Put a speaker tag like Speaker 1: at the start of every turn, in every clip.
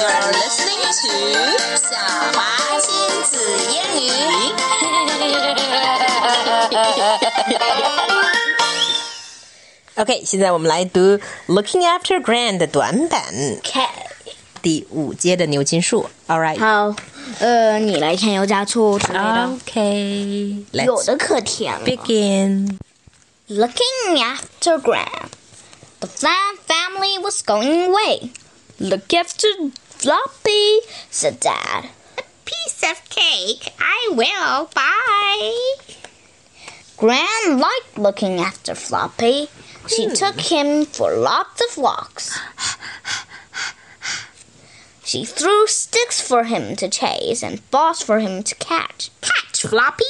Speaker 1: are listening to 晓华亲子英语。
Speaker 2: OK，现在我们来读 Looking After Gran 的短版。
Speaker 3: OK，
Speaker 2: 第五阶的牛津树。All right，
Speaker 3: 好，呃，你来添油加醋之类的。
Speaker 2: OK，
Speaker 3: 有的可甜了。
Speaker 2: Begin.
Speaker 3: Looking after Gran. The Flan family was going away. Look after Floppy, said Dad.
Speaker 1: A piece of cake. I will. Bye.
Speaker 3: Gran liked looking after Floppy. She hmm. took him for lots of walks. She threw sticks for him to chase and balls for him to catch.
Speaker 1: Catch, Floppy.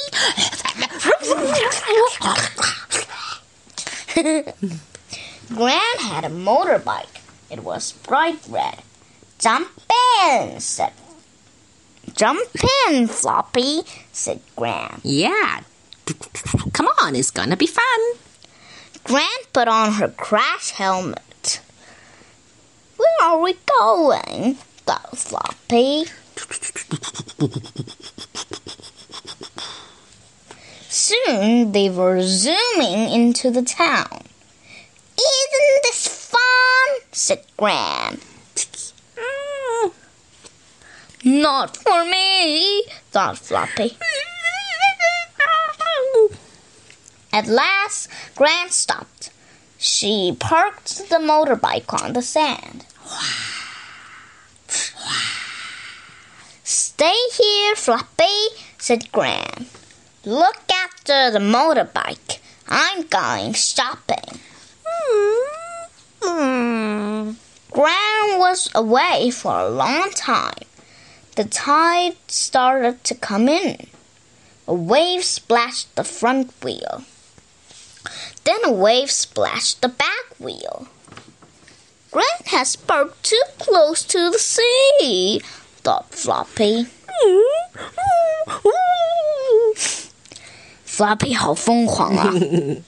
Speaker 3: Gran had a motorbike. It was bright red. Jump in, said. Jump in, Floppy, said Gran.
Speaker 1: Yeah. Come on, it's gonna be fun.
Speaker 3: Gran put on her crash helmet. Where are we going? thought Floppy. Soon they were zooming into the town. Isn't this fun? said Gran. Not for me, thought Floppy. At last, Gran stopped. She parked the motorbike on the sand. Stay here, Floppy, said Gran. Look after the motorbike. I'm going shopping. Gran was away for a long time the tide started to come in. A wave splashed the front wheel. Then a wave splashed the back wheel. Gran has parked too close to the sea, thought Floppy. Floppy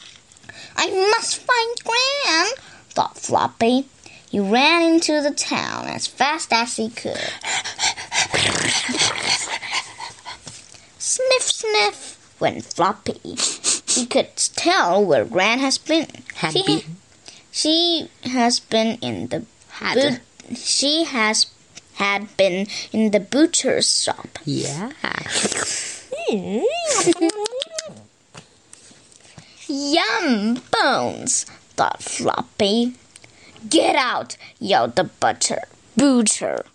Speaker 3: I must find Gran, thought Floppy. He ran into the town as fast as he could. Went Floppy. He could tell where Gran has been.
Speaker 2: Had
Speaker 3: she,
Speaker 2: been.
Speaker 3: she has been in the
Speaker 1: Had.
Speaker 3: she has had been in the butcher's shop.
Speaker 2: Yeah.
Speaker 3: Yum bones, thought Floppy. Get out, yelled the butcher. Butcher.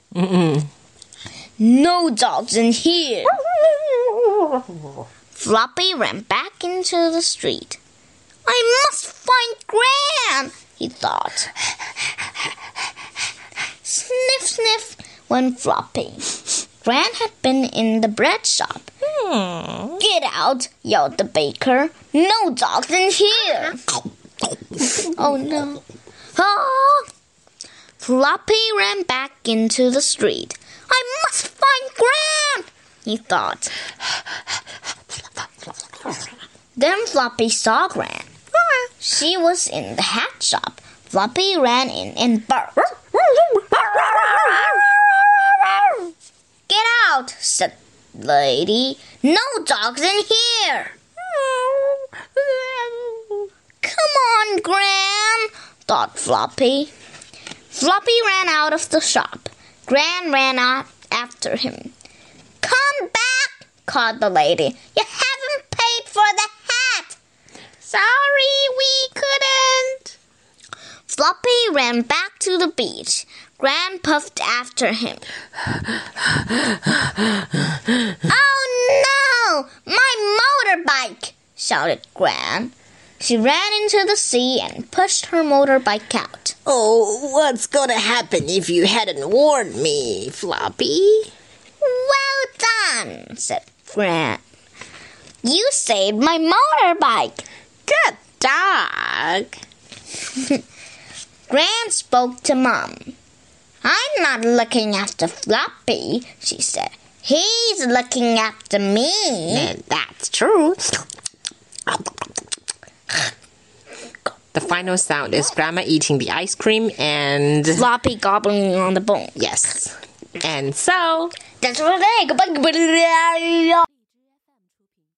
Speaker 3: No dogs in here. Floppy ran back into the street. I must find Gran, he thought. sniff, sniff, went Floppy. Gran had been in the bread shop. Get out, yelled the baker. No dogs in here. oh no. Ah! Floppy ran back into the street. I must find Gran, he thought. Then Floppy saw Gran. She was in the hat shop. Floppy ran in and barked. Get out, said lady. No dogs in here. Come on, Gran, thought Floppy. Floppy ran out of the shop. Gran ran out after him. Come back, called the lady. You haven't paid for the hat.
Speaker 1: Sorry, we couldn't.
Speaker 3: Floppy ran back to the beach. Gran puffed after him. oh no! My motorbike! shouted Gran. She ran into the sea and pushed her motorbike out.
Speaker 2: Oh, what's gonna happen if you hadn't warned me, Floppy?
Speaker 3: Well done, said Gran. You saved my motorbike.
Speaker 2: Good dog.
Speaker 3: Gran spoke to Mom. I'm not looking after Floppy, she said. He's looking after me.
Speaker 2: And that's true. The final sound is Grandma eating the ice cream and
Speaker 3: Floppy gobbling on the bone.
Speaker 2: yes. And so,
Speaker 3: That's. Goodbye. Goodbye.